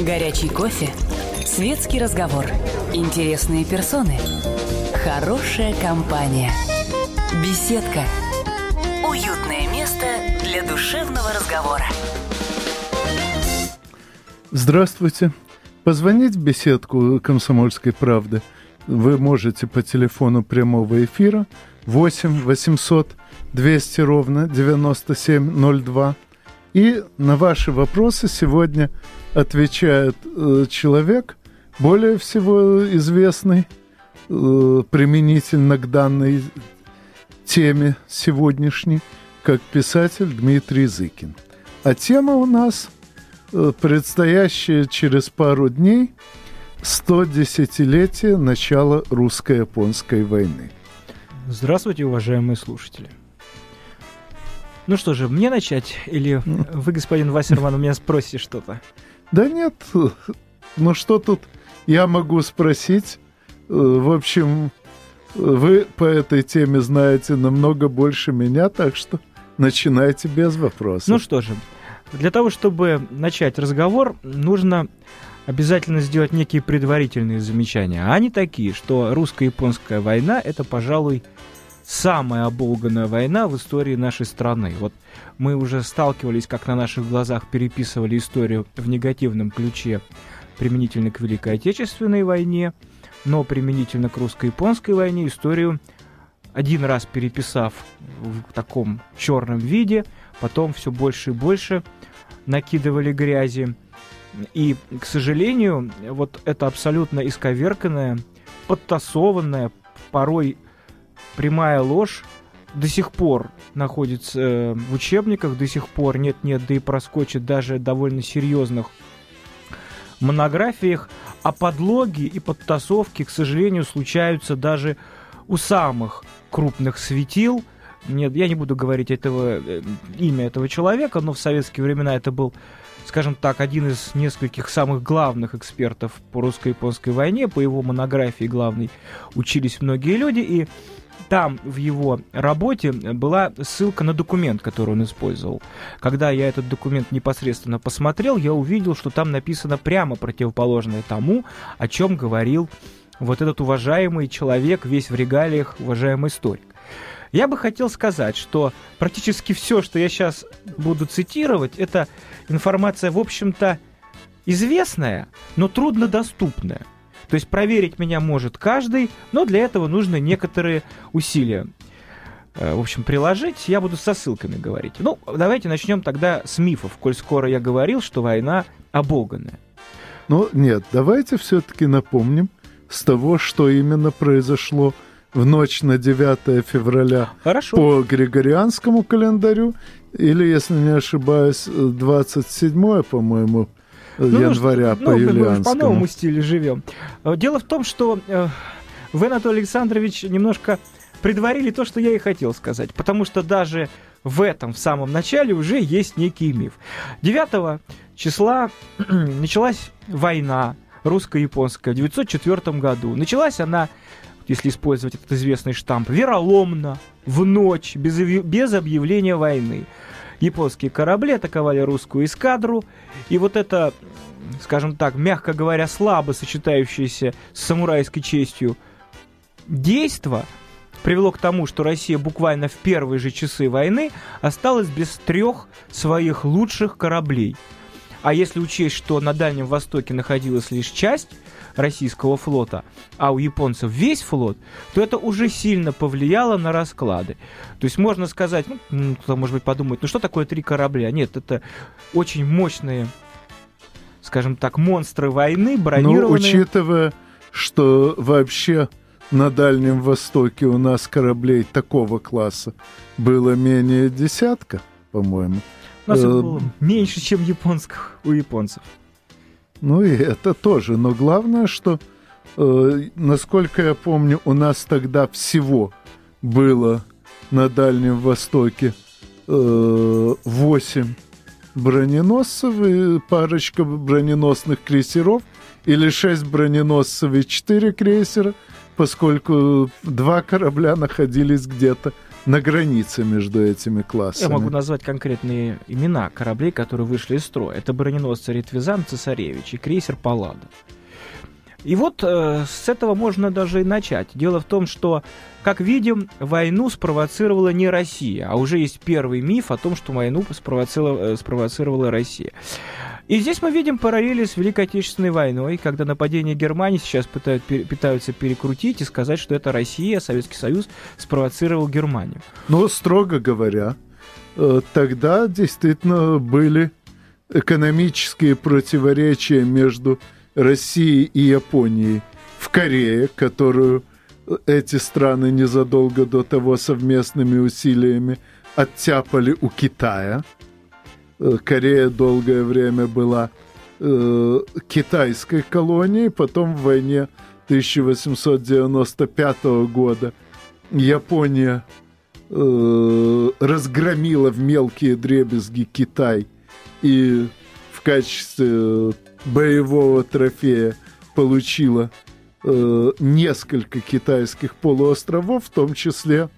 Горячий кофе. Светский разговор. Интересные персоны. Хорошая компания. Беседка. Уютное место для душевного разговора. Здравствуйте. Позвонить в беседку «Комсомольской правды» вы можете по телефону прямого эфира 8 800 200 ровно 9702. И на ваши вопросы сегодня отвечает э, человек, более всего известный э, применительно к данной теме сегодняшней, как писатель Дмитрий Зыкин. А тема у нас э, предстоящая через пару дней 110-летие начала русско-японской войны. Здравствуйте, уважаемые слушатели. Ну что же, мне начать? Или вы, господин Вассерман, у меня спросите что-то? Да нет, ну что тут я могу спросить? Э, в общем, вы по этой теме знаете намного больше меня, так что начинайте без вопросов. Ну что же, для того, чтобы начать разговор, нужно обязательно сделать некие предварительные замечания. А они такие, что русско-японская война – это, пожалуй, самая оболганная война в истории нашей страны. Вот мы уже сталкивались, как на наших глазах переписывали историю в негативном ключе применительно к Великой Отечественной войне, но применительно к русско-японской войне историю один раз переписав в таком черном виде, потом все больше и больше накидывали грязи. И, к сожалению, вот это абсолютно исковерканная, подтасованная, порой прямая ложь до сих пор находится э, в учебниках, до сих пор нет-нет, да и проскочит даже довольно серьезных монографиях, а подлоги и подтасовки, к сожалению, случаются даже у самых крупных светил. Нет, я не буду говорить этого, э, имя этого человека, но в советские времена это был, скажем так, один из нескольких самых главных экспертов по русско-японской войне. По его монографии главной учились многие люди, и там в его работе была ссылка на документ, который он использовал. Когда я этот документ непосредственно посмотрел, я увидел, что там написано прямо противоположное тому, о чем говорил вот этот уважаемый человек, весь в регалиях, уважаемый историк. Я бы хотел сказать, что практически все, что я сейчас буду цитировать, это информация, в общем-то, известная, но труднодоступная. То есть проверить меня может каждый, но для этого нужны некоторые усилия. Э, в общем, приложить, я буду со ссылками говорить. Ну, давайте начнем тогда с мифов, коль скоро я говорил, что война оболганная. Ну, нет, давайте все-таки напомним с того, что именно произошло в ночь на 9 февраля Хорошо. по григорианскому календарю, или, если не ошибаюсь, 27, по-моему, января ну, по юлианскому. по новому стилю живем. Э, дело в том, что э, вы, Анатолий Александрович, немножко предварили то, что я и хотел сказать. Потому что даже в этом, в самом начале, уже есть некий миф. 9 числа началась война русско-японская в 1904 году. Началась она, если использовать этот известный штамп, вероломно, в ночь, без, без объявления войны японские корабли атаковали русскую эскадру, и вот это, скажем так, мягко говоря, слабо сочетающееся с самурайской честью действо привело к тому, что Россия буквально в первые же часы войны осталась без трех своих лучших кораблей. А если учесть, что на Дальнем Востоке находилась лишь часть российского флота, а у японцев весь флот, то это уже сильно повлияло на расклады. То есть можно сказать, ну, кто, может быть, подумает, ну что такое три корабля? Нет, это очень мощные, скажем так, монстры войны, бронированные. Ну, учитывая, что вообще на Дальнем Востоке у нас кораблей такого класса было менее десятка, по-моему. У нас э, было меньше, чем японских у японцев. Ну и это тоже. Но главное, что, э, насколько я помню, у нас тогда всего было на Дальнем Востоке э, 8 броненосцев и парочка броненосных крейсеров, или 6 броненосцев и 4 крейсера, поскольку два корабля находились где-то на границе между этими классами. Я могу назвать конкретные имена кораблей, которые вышли из строя. Это броненосцы Ритвизан Цесаревич и крейсер Паллада. И вот э, с этого можно даже и начать. Дело в том, что, как видим, войну спровоцировала не Россия, а уже есть первый миф о том, что войну спровоцировала, э, спровоцировала Россия. И здесь мы видим параллели с Великой Отечественной войной, когда нападение Германии сейчас пытают, пытаются перекрутить и сказать, что это Россия, Советский Союз спровоцировал Германию. Но, строго говоря, э, тогда действительно были экономические противоречия между Россией и Японией в Корее, которую эти страны незадолго до того совместными усилиями оттяпали у Китая – Корея долгое время была э, китайской колонией, потом в войне 1895 года Япония э, разгромила в мелкие дребезги Китай и в качестве боевого трофея получила э, несколько китайских полуостровов, в том числе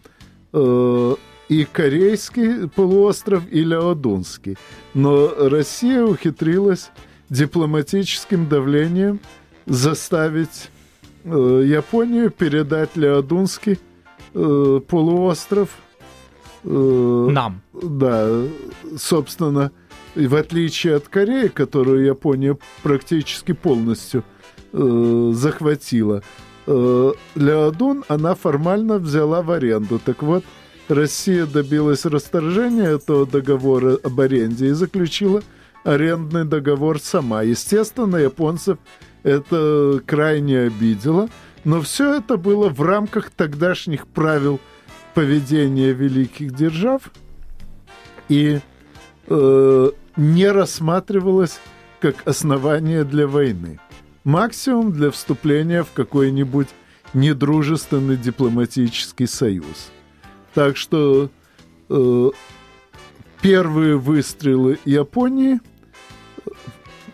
э, и Корейский полуостров, и Леодунский. Но Россия ухитрилась дипломатическим давлением заставить э, Японию передать Леодунский э, полуостров э, нам. Да, собственно, в отличие от Кореи, которую Япония практически полностью э, захватила, э, Леодун она формально взяла в аренду. Так вот, Россия добилась расторжения этого договора об аренде и заключила арендный договор сама. Естественно, японцев это крайне обидело, но все это было в рамках тогдашних правил поведения великих держав и э, не рассматривалось как основание для войны. Максимум для вступления в какой-нибудь недружественный дипломатический союз – так что э, первые выстрелы Японии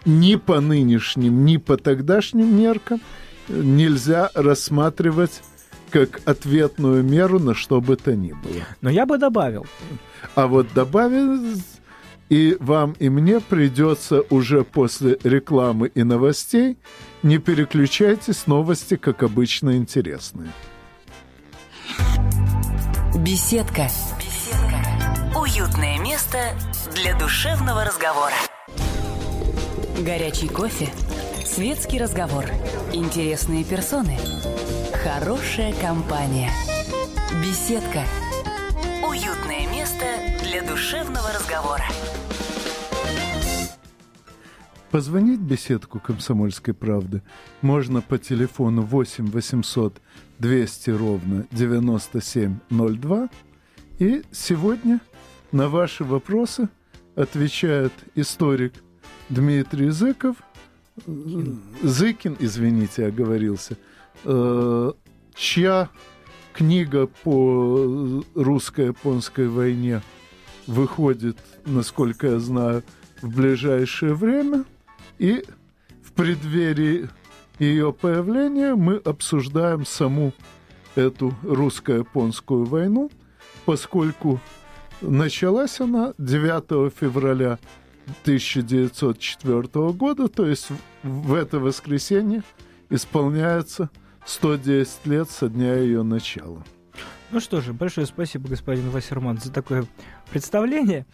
ни по нынешним, ни по тогдашним меркам нельзя рассматривать как ответную меру на что бы то ни было. Но я бы добавил. А вот добавил, и вам, и мне придется уже после рекламы и новостей не переключайтесь, новости, как обычно, интересные. Беседка. Беседка. Уютное место для душевного разговора. Горячий кофе. Светский разговор. Интересные персоны. Хорошая компания. Беседка. Уютное место для душевного разговора. Позвонить беседку «Комсомольской правды» можно по телефону 8 800 200 ровно 9702. И сегодня на ваши вопросы отвечает историк Дмитрий Зыков, Зыкин, извините, оговорился, э, чья книга по русско-японской войне выходит, насколько я знаю, в ближайшее время. И в преддверии ее появления мы обсуждаем саму эту русско-японскую войну, поскольку началась она 9 февраля 1904 года, то есть в это воскресенье исполняется 110 лет со дня ее начала. Ну что же, большое спасибо, господин Вассерман, за такое представление.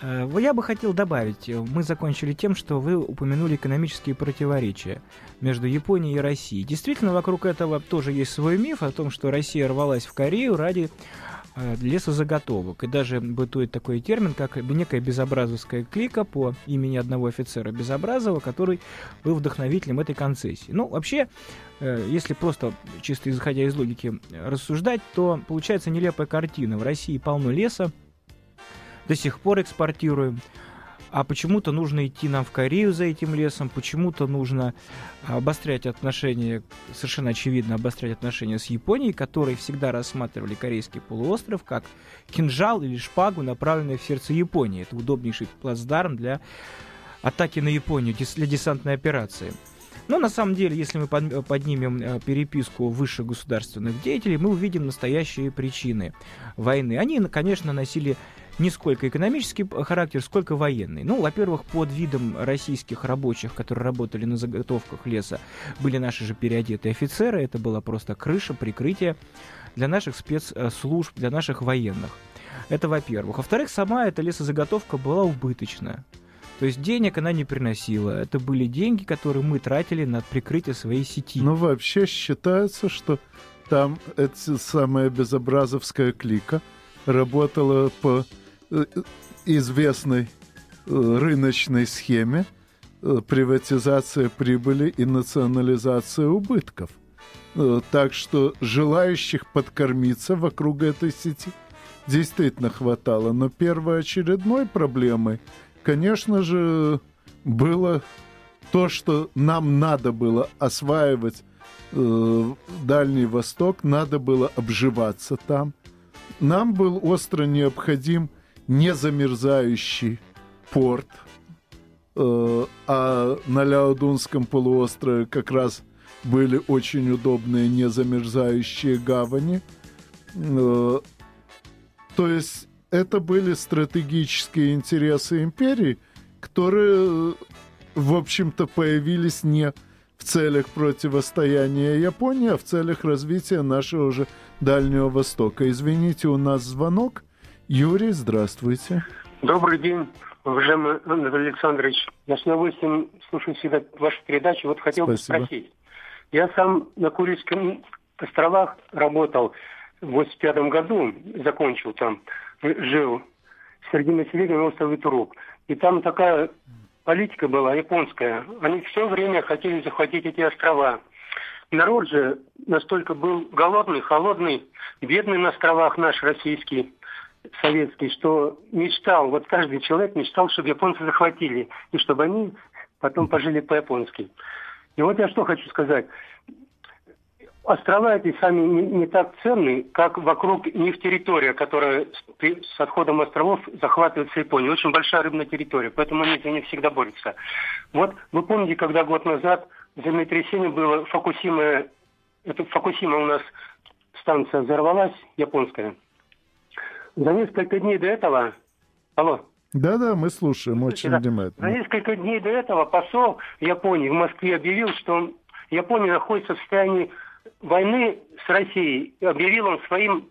Э, я бы хотел добавить, э, мы закончили тем, что вы упомянули экономические противоречия между Японией и Россией. Действительно, вокруг этого тоже есть свой миф о том, что Россия рвалась в Корею ради лесозаготовок. И даже бытует такой термин, как некая безобразовская клика по имени одного офицера Безобразова, который был вдохновителем этой концессии. Ну, вообще, если просто чисто исходя из логики рассуждать, то получается нелепая картина. В России полно леса, до сих пор экспортируем. А почему-то нужно идти нам в Корею за этим лесом, почему-то нужно обострять отношения, совершенно очевидно обострять отношения с Японией, которые всегда рассматривали корейский полуостров как кинжал или шпагу, направленные в сердце Японии. Это удобнейший плацдарм для атаки на Японию, для десантной операции. Но на самом деле, если мы поднимем э, переписку высших государственных деятелей, мы увидим настоящие причины войны. Они, конечно, носили не сколько экономический характер, сколько военный. Ну, во-первых, под видом российских рабочих, которые работали на заготовках леса, были наши же переодетые офицеры. Это была просто крыша, прикрытие для наших спецслужб, для наших военных. Это во-первых. Во-вторых, сама эта лесозаготовка была убыточная. То есть денег она не приносила. Это были деньги, которые мы тратили на прикрытие своей сети. Ну, вообще считается, что там эта самая безобразовская клика работала по известной э, рыночной схеме э, приватизация прибыли и национализация убытков. Так что желающих подкормиться вокруг этой сети действительно хватало. Но первоочередной проблемой – конечно же, было то, что нам надо было осваивать э, Дальний Восток, надо было обживаться там. Нам был остро необходим незамерзающий порт, э, а на Ляодунском полуострове как раз были очень удобные незамерзающие гавани. Э, то есть это были стратегические интересы империи, которые, в общем-то, появились не в целях противостояния Японии, а в целях развития нашего же Дальнего Востока. Извините, у нас звонок. Юрий, здравствуйте. Добрый день, уважаемый Андрей Александрович. Я с удовольствием слушаю всегда вашу передачу. Вот хотел Спасибо. бы спросить. Я сам на Курильских островах работал в 85 году, закончил там жил среди населения острова Туруп. И там такая политика была японская. Они все время хотели захватить эти острова. Народ же настолько был голодный, холодный, бедный на островах наш российский, советский, что мечтал, вот каждый человек мечтал, чтобы японцы захватили, и чтобы они потом пожили по-японски. И вот я что хочу сказать острова эти сами не, не так ценны, как вокруг них территория, которая с, с отходом островов захватывается Японией. Очень большая рыбная территория, поэтому они за них всегда борются. Вот вы помните, когда год назад землетрясение было, Фокусима, это Фокусима у нас станция взорвалась, японская. За несколько дней до этого... Алло. Да-да, мы слушаем очень да. внимательно. За несколько дней до этого посол Японии в Москве объявил, что Япония находится в состоянии войны с Россией объявил он своим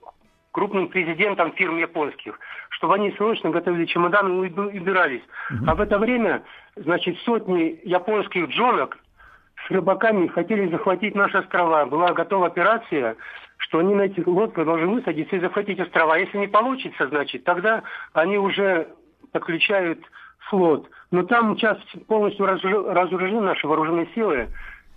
крупным президентам фирм японских, чтобы они срочно готовили чемоданы и убирались. Угу. А в это время, значит, сотни японских джонок с рыбаками хотели захватить наши острова. Была готова операция, что они на этих лодках должны высадиться и захватить острова. Если не получится, значит, тогда они уже подключают флот. Но там сейчас полностью разоружены наши вооруженные силы.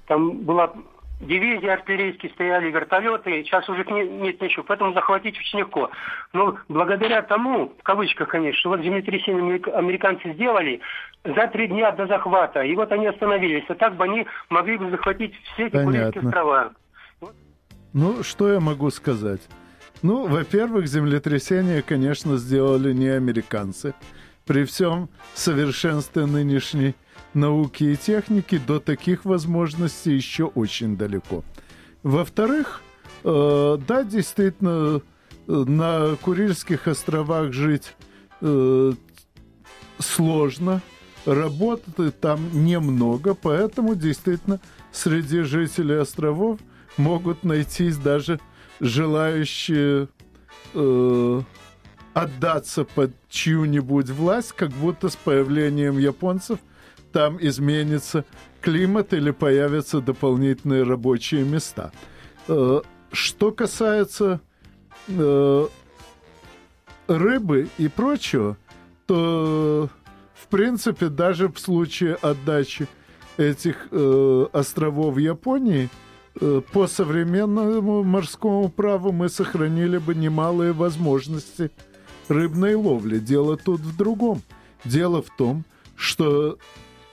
Там была дивизии артиллерийские стояли, вертолеты, сейчас уже нет, нет ничего, поэтому захватить очень легко. Но благодаря тому, в кавычках, конечно, что вот землетрясение американцы сделали за три дня до захвата, и вот они остановились, а так бы они могли бы захватить все эти Курильские острова. Ну, что я могу сказать? Ну, во-первых, землетрясение, конечно, сделали не американцы. При всем совершенстве нынешней науки и техники до таких возможностей еще очень далеко. Во-вторых, э, да, действительно, на Курильских островах жить э, сложно, работы там немного, поэтому действительно среди жителей островов могут найтись даже желающие э, отдаться под чью-нибудь власть, как будто с появлением японцев – там изменится климат или появятся дополнительные рабочие места. Э, что касается э, рыбы и прочего, то в принципе даже в случае отдачи этих э, островов Японии по современному морскому праву мы сохранили бы немалые возможности рыбной ловли. Дело тут в другом. Дело в том, что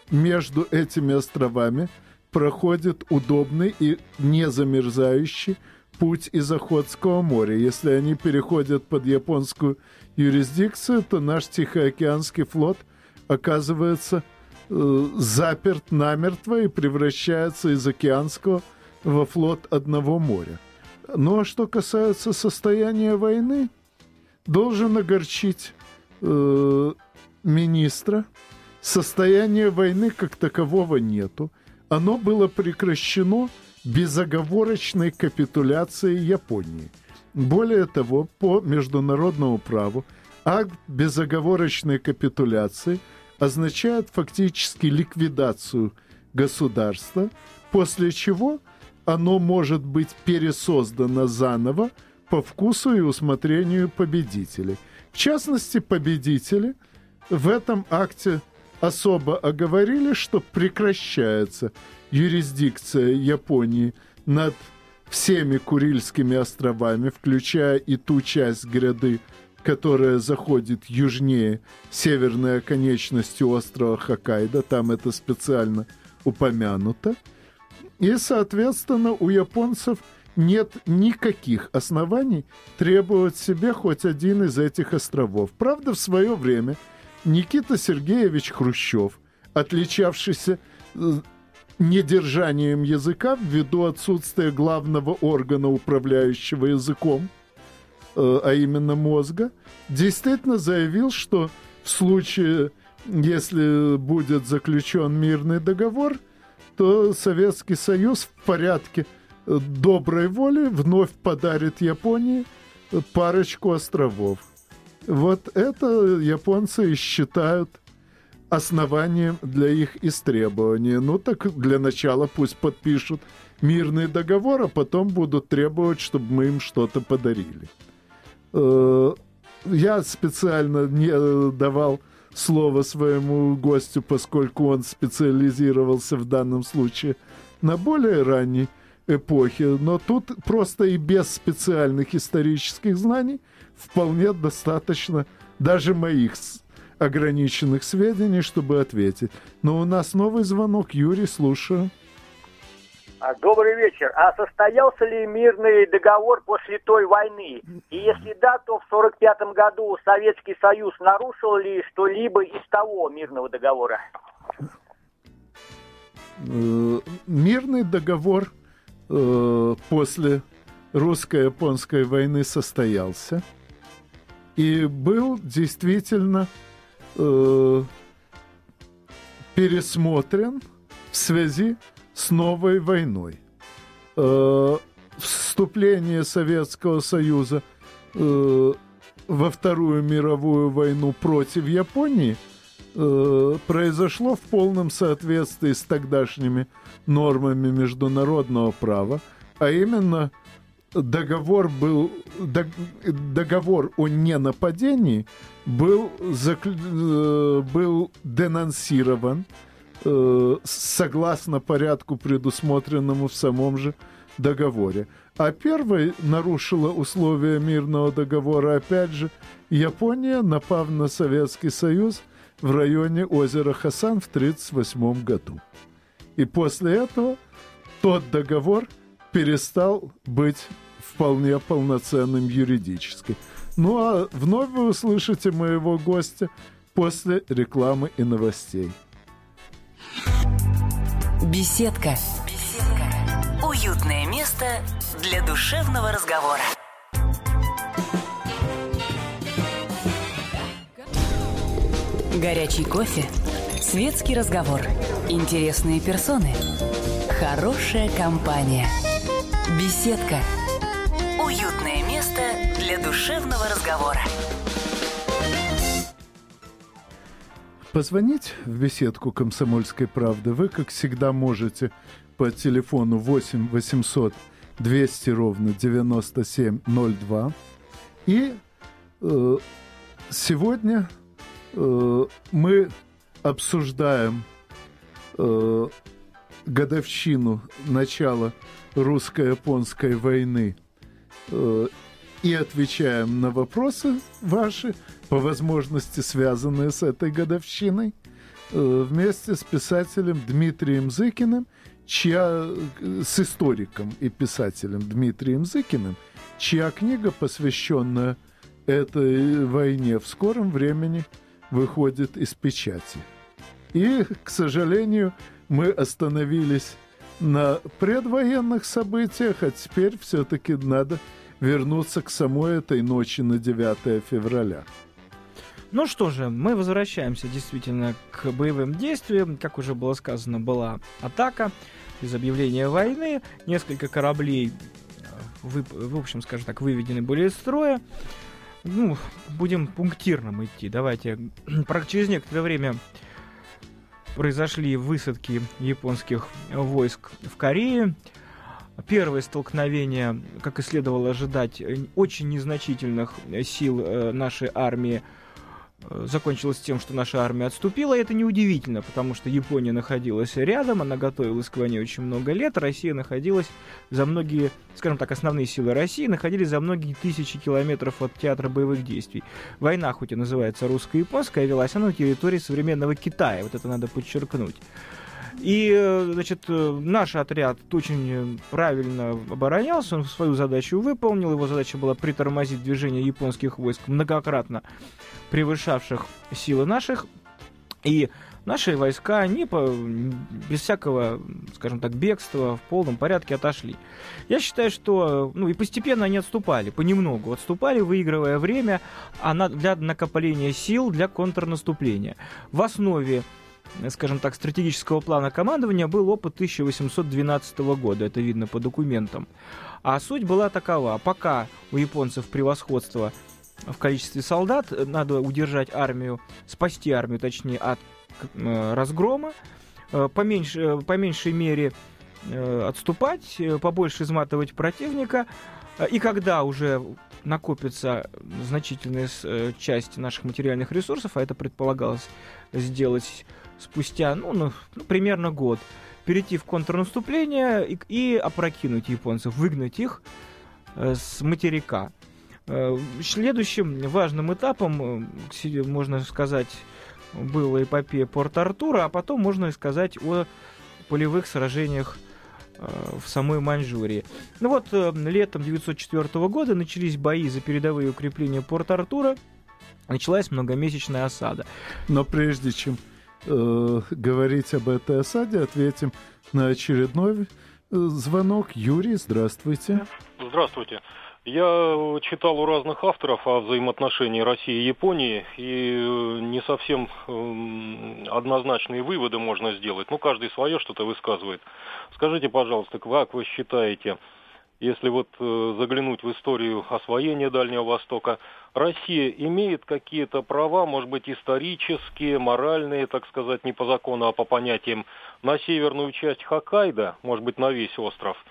между этими островами проходит удобный и не замерзающий путь из Охотского моря. Если они переходят под японскую юрисдикцию, то наш Тихоокеанский флот оказывается э, заперт намертво и превращается из океанского во флот одного моря. Ну а что касается состояния войны, должен огорчить э, министра. Состояния войны как такового нету. Оно было прекращено безоговорочной капитуляцией Японии. Более того, по международному праву акт безоговорочной капитуляции означает фактически ликвидацию государства, после чего оно может быть пересоздано заново по вкусу и усмотрению победителей. В частности, победители в этом акте особо оговорили, что прекращается юрисдикция Японии над всеми Курильскими островами, включая и ту часть гряды, которая заходит южнее северной оконечности острова Хоккайдо, там это специально упомянуто. И, соответственно, у японцев нет никаких оснований требовать себе хоть один из этих островов. Правда, в свое время Никита Сергеевич Хрущев, отличавшийся э, недержанием языка ввиду отсутствия главного органа, управляющего языком, э, а именно мозга, действительно заявил, что в случае, если будет заключен мирный договор, то Советский Союз в порядке э, доброй воли вновь подарит Японии парочку островов. Вот это японцы считают основанием для их истребования. Ну так для начала пусть подпишут мирный договор, а потом будут требовать, чтобы мы им что-то подарили. Э, я специально не давал слово своему гостю, поскольку он специализировался в данном случае на более ранней эпохе, но тут просто и без специальных исторических знаний вполне достаточно даже моих ограниченных сведений, чтобы ответить. Но у нас новый звонок. Юрий, слушаю. А, добрый вечер. А состоялся ли мирный договор после той войны? И если да, то в 1945 году Советский Союз нарушил ли что-либо из того мирного договора? Э, мирный договор э, после русско-японской войны состоялся и был действительно э, пересмотрен в связи с новой войной. Э, вступление Советского Союза э, во Вторую мировую войну против Японии э, произошло в полном соответствии с тогдашними нормами международного права, а именно договор был договор о ненападении был э, был денонсирован согласно порядку предусмотренному в самом же договоре. А первой нарушила условия мирного договора опять же Япония, напав на Советский Союз в районе озера Хасан в 1938 году. И после этого тот договор – перестал быть вполне полноценным юридически. Ну а вновь вы услышите моего гостя после рекламы и новостей. Беседка. Беседка. Уютное место для душевного разговора. Горячий кофе. Светский разговор. Интересные персоны. Хорошая компания – Беседка. Уютное место для душевного разговора. Позвонить в беседку «Комсомольской правды» вы, как всегда, можете по телефону 8 800 200 ровно 9702. И э, сегодня э, мы обсуждаем э, годовщину начала русско-японской войны э, и отвечаем на вопросы ваши, по возможности связанные с этой годовщиной, э, вместе с писателем Дмитрием Зыкиным, чья, э, с историком и писателем Дмитрием Зыкиным, чья книга, посвященная этой войне, в скором времени выходит из печати. И, к сожалению, мы остановились на предвоенных событиях, а теперь все-таки надо вернуться к самой этой ночи на 9 февраля. Ну что же, мы возвращаемся действительно к боевым действиям. Как уже было сказано, была атака из объявления войны. Несколько кораблей, э, в общем, скажем так, выведены были из строя. Ну, будем пунктирно идти. Давайте. Через некоторое время произошли высадки японских войск в Корее. Первое столкновение, как и следовало ожидать, очень незначительных сил э, нашей армии Э, закончилось тем, что наша армия отступила, и это неудивительно, потому что Япония находилась рядом, она готовилась к войне очень много лет, Россия находилась за многие, скажем так, основные силы России находились за многие тысячи километров от театра боевых действий. Война, хоть и называется русско-японская, велась она на территории современного Китая, вот это надо подчеркнуть. И, э, значит, э, наш отряд очень правильно оборонялся, он свою задачу выполнил. Его задача была притормозить движение японских войск, многократно превышавших силы наших. И наши войска, они по, без всякого, скажем так, бегства в полном порядке отошли. Я считаю, что, ну и постепенно они отступали, понемногу отступали, выигрывая время а на, для накопления сил для контрнаступления. В основе скажем так, стратегического плана командования был опыт 1812 года, это видно по документам. А суть была такова, пока у японцев превосходство в количестве солдат, надо удержать армию, спасти армию, точнее, от э, разгрома, э, по, меньше, по меньшей мере э, отступать, побольше изматывать противника, и когда уже накопится значительная часть наших материальных ресурсов, а это предполагалось сделать спустя, ну, ну, ну примерно год, перейти в контрнаступление и, и опрокинуть японцев, выгнать их э, с материка. Э, следующим важным этапом, э, можно сказать, была эпопея Порт-Артура, а потом можно сказать о полевых сражениях э, в самой Маньчжурии. Ну вот, э, летом 1904 года начались бои за передовые укрепления Порт-Артура, началась многомесячная осада. Но прежде чем э, говорить об этой осаде, ответим на очередной э, звонок. Юрий, здравствуйте. Здравствуйте. Я читал у разных авторов о взаимоотношении России и Японии, и э, не совсем эм, однозначные выводы можно сделать. Ну, каждый свое что-то высказывает. Скажите, пожалуйста, как вы считаете, если вот э, заглянуть в историю освоения Дальнего Востока, Россия имеет какие-то права, может быть, исторические, моральные, так сказать, не по закону, а по понятиям, на северную часть Хоккайдо, может быть, на весь остров.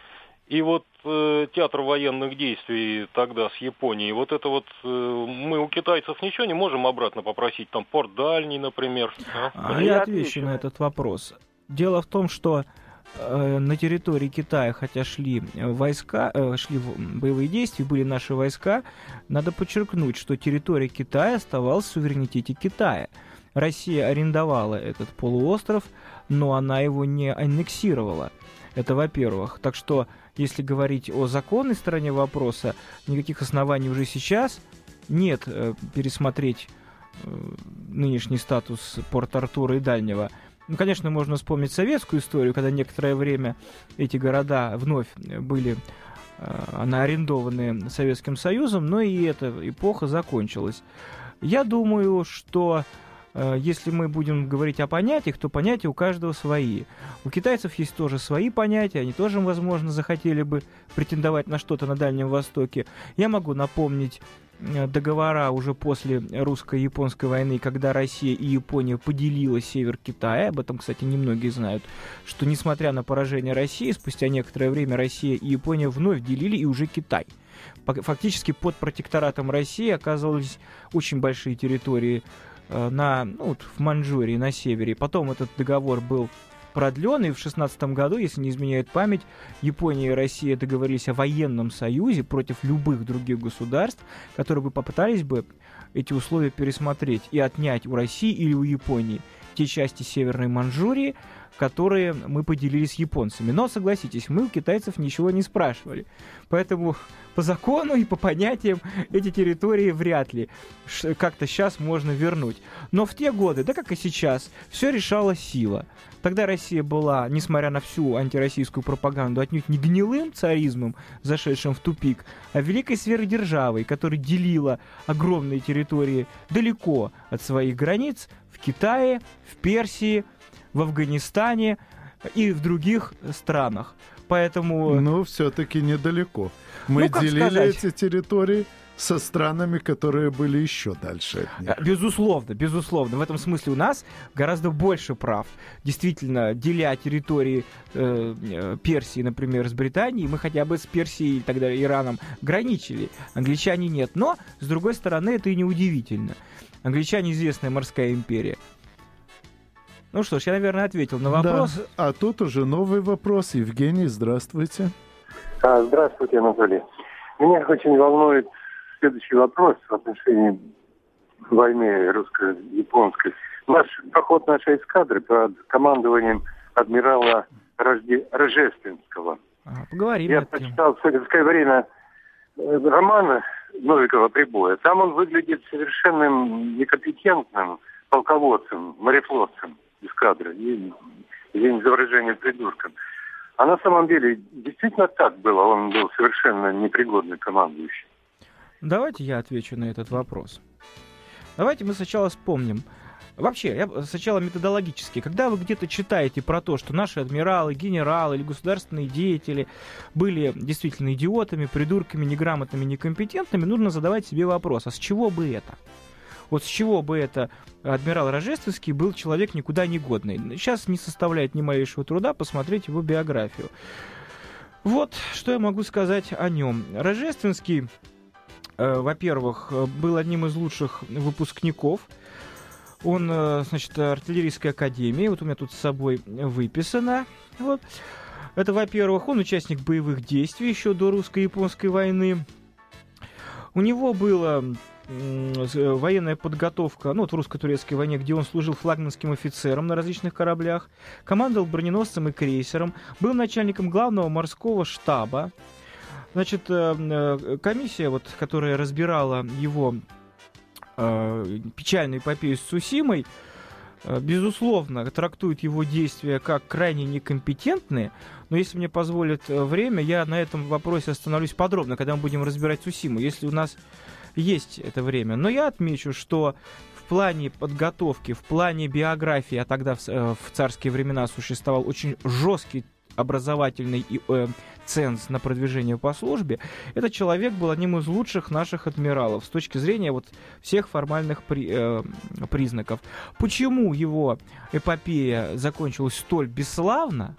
И вот э, театр военных действий тогда с Японией, вот это вот э, мы у китайцев ничего не можем обратно попросить, там порт дальний, например. А? А я отвечу на этот вопрос. Дело в том, что на территории Китая, хотя шли войска, э, шли боевые действия, были наши войска, надо подчеркнуть, что территория Китая оставалась в суверенитете Китая. Россия арендовала этот полуостров, но она его не аннексировала. Это во-первых. Так что, если говорить о законной стороне вопроса, никаких оснований уже сейчас нет э, пересмотреть нынешний статус Порт-Артура и Дальнего – ну, конечно, можно вспомнить советскую историю, когда некоторое время эти города вновь были э, арендованы Советским Союзом, но и эта эпоха закончилась. Я думаю, что э, если мы будем говорить о понятиях, то понятия у каждого свои. У китайцев есть тоже свои понятия, они тоже, возможно, захотели бы претендовать на что-то на Дальнем Востоке. Я могу напомнить Э, договора уже после русско-японской войны, когда Россия и Япония поделила север Китая, об этом, кстати, немногие знают, что несмотря на поражение России, спустя некоторое время Россия и Япония вновь делили и уже Китай. Фактически под протекторатом России оказывались очень большие территории э, на, ну, вот в Маньчжурии, на севере. Потом этот договор был продлен, и в 16 году, если не изменяет память, Япония и Россия договорились о военном союзе против любых других государств, которые бы попытались бы эти условия пересмотреть и отнять у России или у Японии. Те части Северной Манчжурии, которые мы поделили с японцами. Но, согласитесь, мы у китайцев ничего не спрашивали. Поэтому по закону и по понятиям эти территории вряд ли как-то сейчас можно вернуть. Но в те годы, да как и сейчас, все решала сила. Тогда Россия была, несмотря на всю антироссийскую пропаганду, отнюдь не гнилым царизмом, зашедшим в тупик, а великой сверхдержавой, которая делила огромные территории далеко от своих границ в Китае, в Персии, в Афганистане и в других странах. Поэтому... Ну, все-таки недалеко. Мы ну, делили сказать? эти территории со странами, которые были еще дальше от них. Безусловно, безусловно. В этом смысле у нас гораздо больше прав. Действительно, деля территории э, э, Персии, например, с Британией, мы хотя бы с Персией, тогда Ираном, граничили. Англичане нет. Но, с другой стороны, это и не удивительно. Англичане известная морская империя. Ну что ж, я, наверное, ответил на вопрос. Да, а тут уже новый вопрос. Евгений, здравствуйте. А, здравствуйте, Анатолий. Меня очень волнует следующий вопрос в отношении войны русско-японской. Наш поход нашей эскадры под командованием адмирала Рожде... Рожественского. Ага, поговорим. Я прочитал в советское время э, роман Новикова «Прибоя». Там он выглядит совершенным некомпетентным полководцем, морефлотцем эскадры. Извините за выражение придурком. А на самом деле действительно так было. Он был совершенно непригодный командующий. Давайте я отвечу на этот вопрос. Давайте мы сначала вспомним. Вообще, я сначала методологически. Когда вы где-то читаете про то, что наши адмиралы, генералы или государственные деятели были действительно идиотами, придурками, неграмотными, некомпетентными, нужно задавать себе вопрос, а с чего бы это? Вот с чего бы это адмирал Рожественский был человек никуда не годный? Сейчас не составляет ни малейшего труда посмотреть его биографию. Вот что я могу сказать о нем. Рожественский Э, во-первых, был одним из лучших выпускников. Он, э, значит, артиллерийской академии. Вот у меня тут с собой выписано. Вот. Это, во-первых, он участник боевых действий еще до русско-японской войны. У него была военная подготовка, ну, вот в русско-турецкой войне, где он служил флагманским офицером на различных кораблях, командовал броненосцем и крейсером, был начальником главного морского штаба, Значит, э, э, комиссия, вот, которая разбирала его э, печальную эпопею с Сусимой, безусловно, трактует его действия как крайне некомпетентные, но если мне позволит время, я на этом вопросе остановлюсь подробно, когда мы будем разбирать Сусиму, если у нас есть это время. Но я отмечу, что в плане подготовки, в плане биографии, а тогда в, в царские времена существовал очень жесткий образовательный и э, ценз на продвижение по службе, этот человек был одним из лучших наших адмиралов с точки зрения вот всех формальных при, э, признаков. Почему его эпопея закончилась столь бесславно?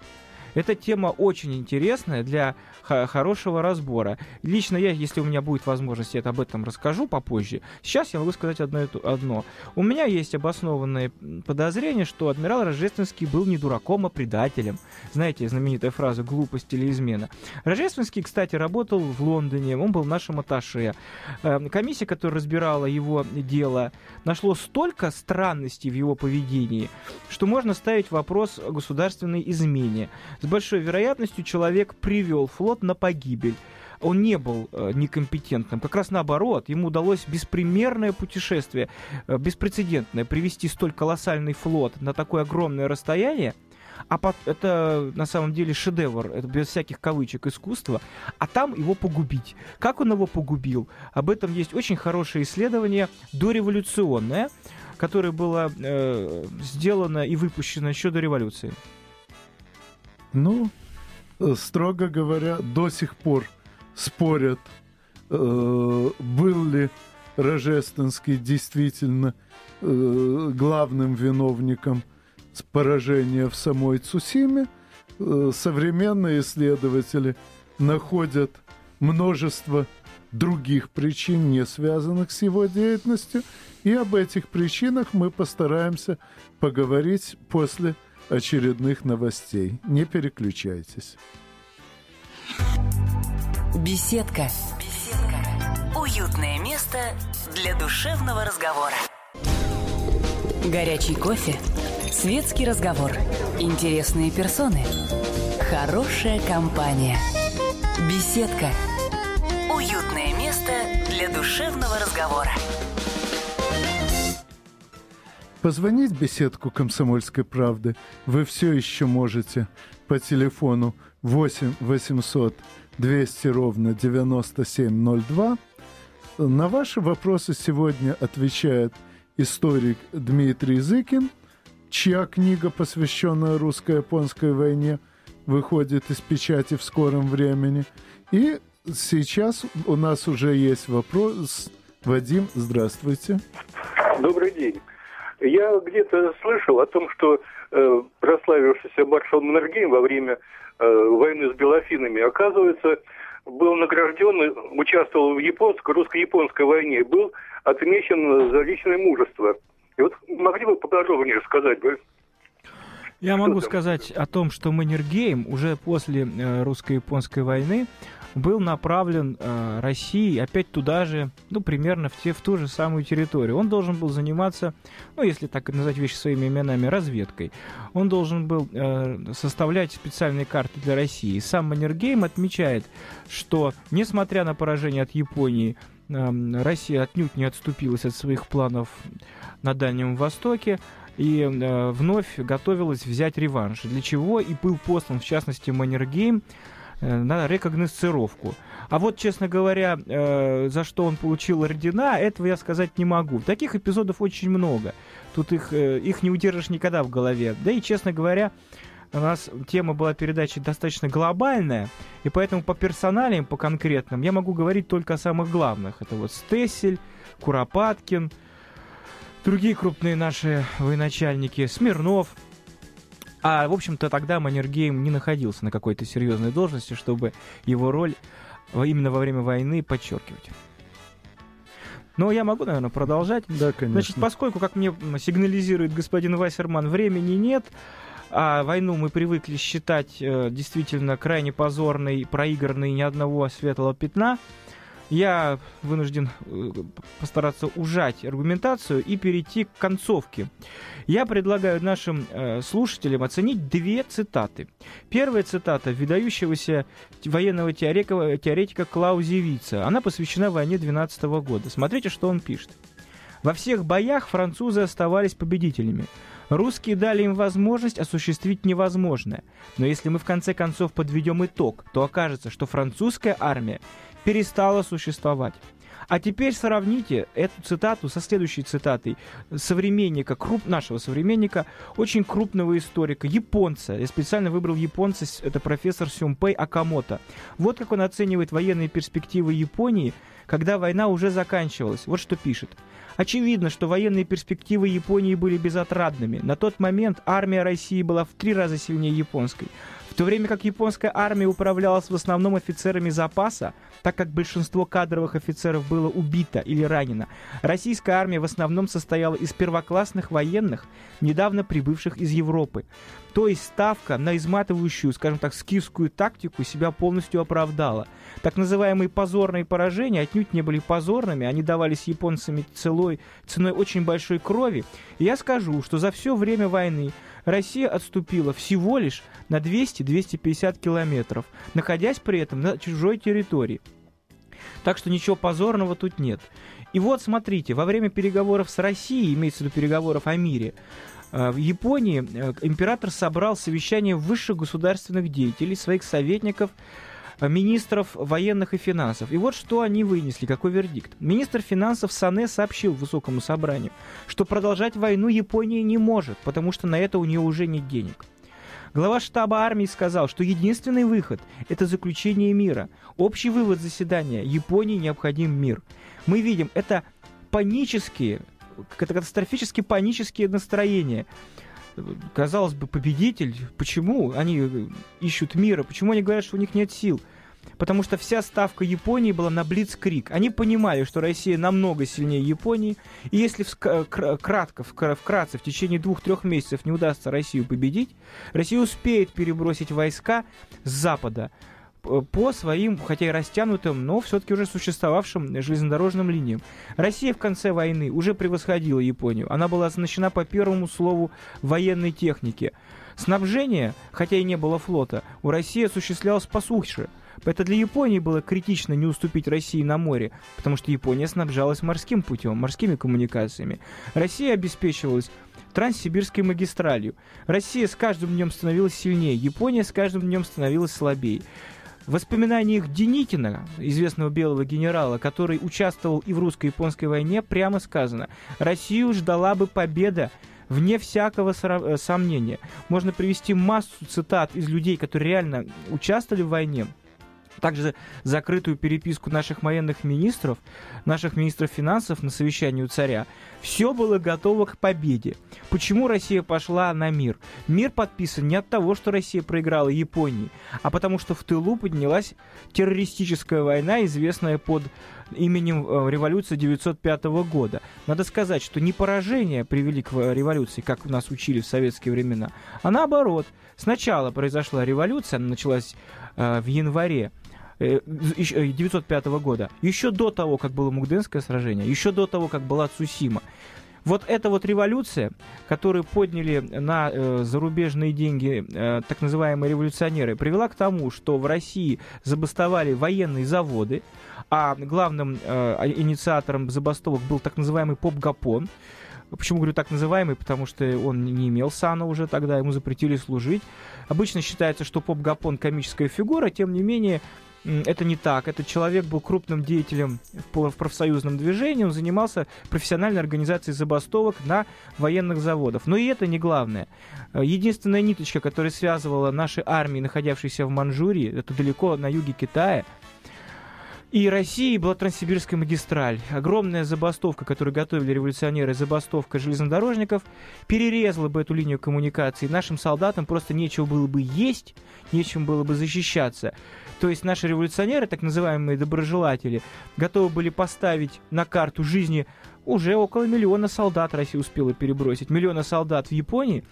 Эта тема очень интересная для хорошего разбора. Лично я, если у меня будет возможность, я об этом расскажу попозже. Сейчас я могу сказать одно. одно. У меня есть обоснованное подозрение, что адмирал Рожественский был не дураком, а предателем. Знаете, знаменитая фраза «глупость или измена». Рожественский, кстати, работал в Лондоне, он был нашим атташе. Эм, комиссия, которая разбирала его дело, нашло столько странностей в его поведении, что можно ставить вопрос о государственной измене. С большой вероятностью человек привел флот на погибель он не был э, некомпетентным. Как раз наоборот, ему удалось беспримерное путешествие, э, беспрецедентное, привести столь колоссальный флот на такое огромное расстояние, а под, это на самом деле шедевр, это без всяких кавычек искусства, а там его погубить. Как он его погубил? Об этом есть очень хорошее исследование дореволюционное, которое было э, сделано и выпущено еще до революции. Ну, э, строго говоря, до сих пор спорят, э, был ли Рожественский действительно э, главным виновником поражения в самой Цусиме. Современные исследователи находят множество других причин, не связанных с его деятельностью, и об этих причинах мы постараемся поговорить после очередных новостей. Не переключайтесь. Беседка. Беседка. Уютное место для душевного разговора. Горячий кофе, Светский разговор. Интересные персоны. Хорошая компания. Беседка. Уютное место для душевного разговора. Позвонить беседку «Комсомольской правды» вы все еще можете по телефону 8 800 200 ровно 9702. На ваши вопросы сегодня отвечает историк Дмитрий Зыкин, чья книга, посвященная русско-японской войне, выходит из печати в скором времени. И сейчас у нас уже есть вопрос. Вадим, здравствуйте. Добрый день. Я где-то слышал о том, что э, прославившийся маршал Маннергейм во время э, войны с белофинами, оказывается, был награжден, участвовал в японской, русско-японской войне, был отмечен за личное мужество. И вот могли бы поподробнее рассказать бы? Я могу сказать о том, что Маннергейм уже после э, русско-японской войны был направлен э, России опять туда же, ну, примерно в, те, в ту же самую территорию. Он должен был заниматься, ну, если так назвать вещи своими именами, разведкой. Он должен был э, составлять специальные карты для России. Сам Маннергейм отмечает, что, несмотря на поражение от Японии, э, Россия отнюдь не отступилась от своих планов на Дальнем Востоке и э, вновь готовилась взять реванш. Для чего и был послан, в частности, Маннергейм, на рекогносцировку. А вот, честно говоря, э, за что он получил ордена, этого я сказать не могу. Таких эпизодов очень много. Тут их, э, их не удержишь никогда в голове. Да и, честно говоря, у нас тема была передачи достаточно глобальная, и поэтому по персоналиям, по конкретным, я могу говорить только о самых главных. Это вот Стессель, Куропаткин, другие крупные наши военачальники, Смирнов – а, в общем-то, тогда Маннергейм не находился на какой-то серьезной должности, чтобы его роль именно во время войны подчеркивать. Но я могу, наверное, продолжать. Да, конечно. Значит, поскольку, как мне сигнализирует господин Вассерман, времени нет, а войну мы привыкли считать э, действительно крайне позорной, проигранной ни одного светлого пятна, я вынужден э, постараться ужать аргументацию и перейти к концовке. Я предлагаю нашим э, слушателям оценить две цитаты. Первая цитата выдающегося военного теоретика, Клаузевица. Она посвящена войне 12 года. Смотрите, что он пишет. Во всех боях французы оставались победителями. Русские дали им возможность осуществить невозможное. Но если мы в конце концов подведем итог, то окажется, что французская армия перестала существовать. А теперь сравните эту цитату со следующей цитатой современника, круп, нашего современника, очень крупного историка, японца. Я специально выбрал японца, это профессор Сюмпей Акамото. Вот как он оценивает военные перспективы Японии, когда война уже заканчивалась. Вот что пишет. Очевидно, что военные перспективы Японии были безотрадными. На тот момент армия России была в три раза сильнее японской. В то время как японская армия управлялась в основном офицерами запаса, так как большинство кадровых офицеров было убито или ранено, российская армия в основном состояла из первоклассных военных, недавно прибывших из Европы. То есть ставка на изматывающую, скажем так, скифскую тактику себя полностью оправдала. Так называемые позорные поражения отнюдь не были позорными, они давались японцами целой, ценой очень большой крови. И я скажу, что за все время войны Россия отступила всего лишь на 200-250 километров, находясь при этом на чужой территории. Так что ничего позорного тут нет. И вот смотрите, во время переговоров с Россией, имеется в виду переговоров о мире, э, в Японии э, император собрал совещание высших государственных деятелей, своих советников, министров военных и финансов. И вот что они вынесли, какой вердикт. Министр финансов Сане сообщил высокому собранию, что продолжать войну Япония не может, потому что на это у нее уже нет денег. Глава штаба армии сказал, что единственный выход – это заключение мира. Общий вывод заседания – Японии необходим мир. Мы видим, это панические, катастрофически панические настроения. Казалось бы, победитель, почему они ищут мира, почему они говорят, что у них нет сил? потому что вся ставка Японии была на Блицкрик. Они понимали, что Россия намного сильнее Японии, и если кратко, вкратце, в течение двух-трех месяцев не удастся Россию победить, Россия успеет перебросить войска с запада по своим, хотя и растянутым, но все-таки уже существовавшим железнодорожным линиям. Россия в конце войны уже превосходила Японию. Она была оснащена по первому слову военной техники. Снабжение, хотя и не было флота, у России осуществлялось по суше. Это для Японии было критично не уступить России на море, потому что Япония снабжалась морским путем, морскими коммуникациями. Россия обеспечивалась Транссибирской магистралью. Россия с каждым днем становилась сильнее, Япония с каждым днем становилась слабее. В воспоминаниях Деникина, известного белого генерала, который участвовал и в русско-японской войне, прямо сказано, Россию ждала бы победа, вне всякого э, сомнения. Можно привести массу цитат из людей, которые реально участвовали в войне, также закрытую переписку наших военных министров, наших министров финансов на совещании у царя. Все было готово к победе. Почему Россия пошла на мир? Мир подписан не от того, что Россия проиграла Японии, а потому что в тылу поднялась террористическая война, известная под именем э, революции 905 года. Надо сказать, что не поражения привели к э, революции, как нас учили в советские времена, а наоборот. Сначала произошла революция, она началась э, в январе 905 э, года, еще до того, как было Мугденское сражение, еще до того, как была Цусима. Вот эта вот революция, которую подняли на э, зарубежные деньги э, так называемые революционеры, привела к тому, что в России забастовали военные заводы, а главным э, инициатором забастовок был так называемый поп-гапон. Почему говорю так называемый? Потому что он не имел сана уже тогда, ему запретили служить. Обычно считается, что поп-гапон комическая фигура, тем не менее это не так. Этот человек был крупным деятелем в профсоюзном движении, он занимался профессиональной организацией забастовок на военных заводах. Но и это не главное. Э, единственная ниточка, которая связывала наши армии, находившиеся в Манчжурии, это далеко на юге Китая, и России была Транссибирская магистраль. Огромная забастовка, которую готовили революционеры, забастовка железнодорожников, перерезала бы эту линию коммуникации. Нашим солдатам просто нечего было бы есть, нечем было бы защищаться. То есть наши революционеры, так называемые доброжелатели, готовы были поставить на карту жизни уже около миллиона солдат Россия успела перебросить. Миллиона солдат в Японии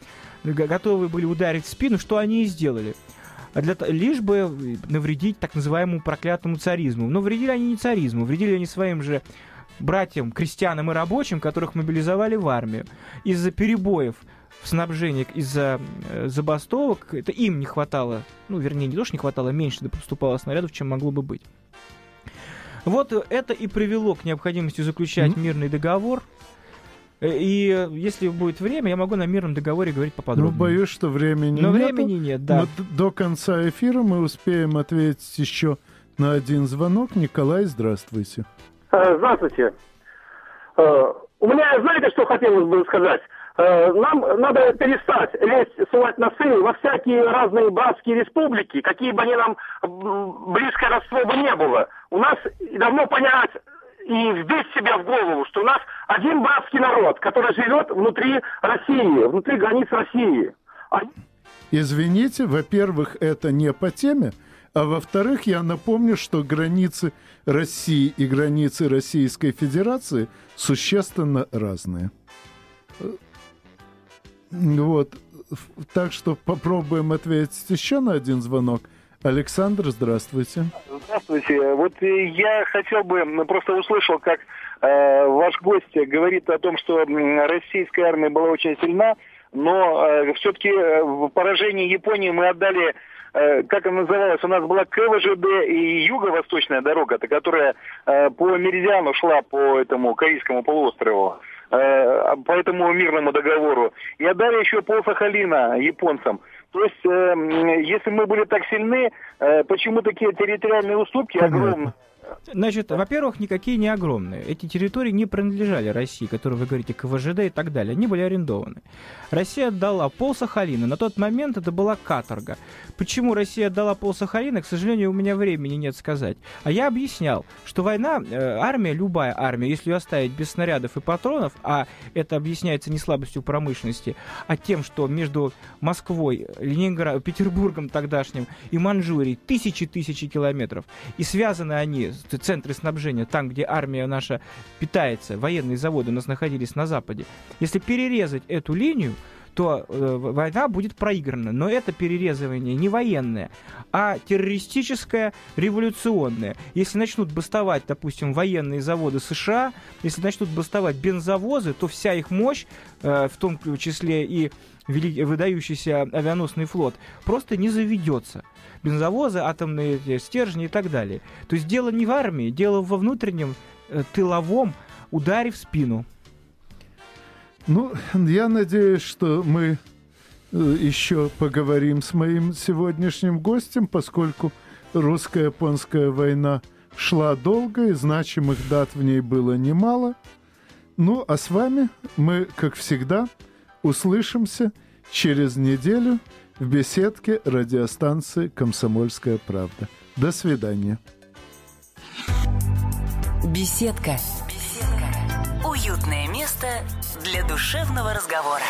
готовы были ударить в спину, что они и сделали. А для, лишь бы навредить так называемому проклятому царизму. Но вредили они не царизму, вредили они своим же братьям, крестьянам и рабочим, которых мобилизовали в армию. Из-за перебоев в снабжении из-за э, забастовок, это им не хватало, ну, вернее, не то, что не хватало, меньше поступало снарядов, чем могло бы быть. Вот это и привело к необходимости заключать mm-hmm. мирный договор. Э, и если будет время, я могу на мирном договоре говорить поподробнее. Ну, боюсь, что времени Но нету. времени нет, да. Но до конца эфира мы успеем ответить еще на один звонок. Николай, здравствуйте. Э, здравствуйте. У меня, знаете, что хотелось бы сказать? Э, нам надо перестать лезть, сувать носы во всякие разные братские республики, какие бы они нам близкое родство бы не было. У нас давно понять и вбить себе в голову, что у нас один братский народ, который живет внутри России, внутри границ России. А... Извините, во-первых, это не по теме, а во-вторых, я напомню, что границы России и границы Российской Федерации существенно разные. Вот. Так что попробуем ответить еще на один звонок. Александр, здравствуйте. Здравствуйте. Вот я хотел бы, просто услышал, как э, ваш гость говорит о том, что российская армия была очень сильна, но э, все-таки э, в поражении Японии мы отдали э, как она называлась, у нас была КВЖД и юго-восточная дорога, которая э, по меридиану шла по этому Корейскому полуострову. Э, по этому мирному договору. И отдали еще пол Сахалина японцам. То есть, э, если мы были так сильны, э, почему такие территориальные уступки огромные? Значит, во-первых, никакие не огромные. Эти территории не принадлежали России, которые вы говорите, КВЖД и так далее. Они были арендованы. Россия отдала пол Сахалина. На тот момент это была каторга. Почему Россия отдала пол Сахалина, к сожалению, у меня времени нет сказать. А я объяснял, что война, э, армия, любая армия, если ее оставить без снарядов и патронов, а это объясняется не слабостью промышленности, а тем, что между Москвой, Ленинградом, Петербургом тогдашним и Манчжурией тысячи-тысячи километров, и связаны они центры снабжения, там, где армия наша питается, военные заводы у нас находились на Западе. Если перерезать эту линию, то э, война будет проиграна. Но это перерезывание не военное, а террористическое, революционное. Если начнут бастовать, допустим, военные заводы США, если начнут бастовать бензовозы, то вся их мощь, э, в том числе и выдающийся авианосный флот, просто не заведется. Бензовозы, атомные стержни и так далее. То есть дело не в армии, дело во внутреннем э, тыловом ударе в спину. Ну, я надеюсь, что мы э, еще поговорим с моим сегодняшним гостем, поскольку русско-японская война шла долго, и значимых дат в ней было немало. Ну, а с вами мы, как всегда, услышимся через неделю в беседке радиостанции «Комсомольская правда». До свидания. Беседка. Беседка. Уютное место для душевного разговора.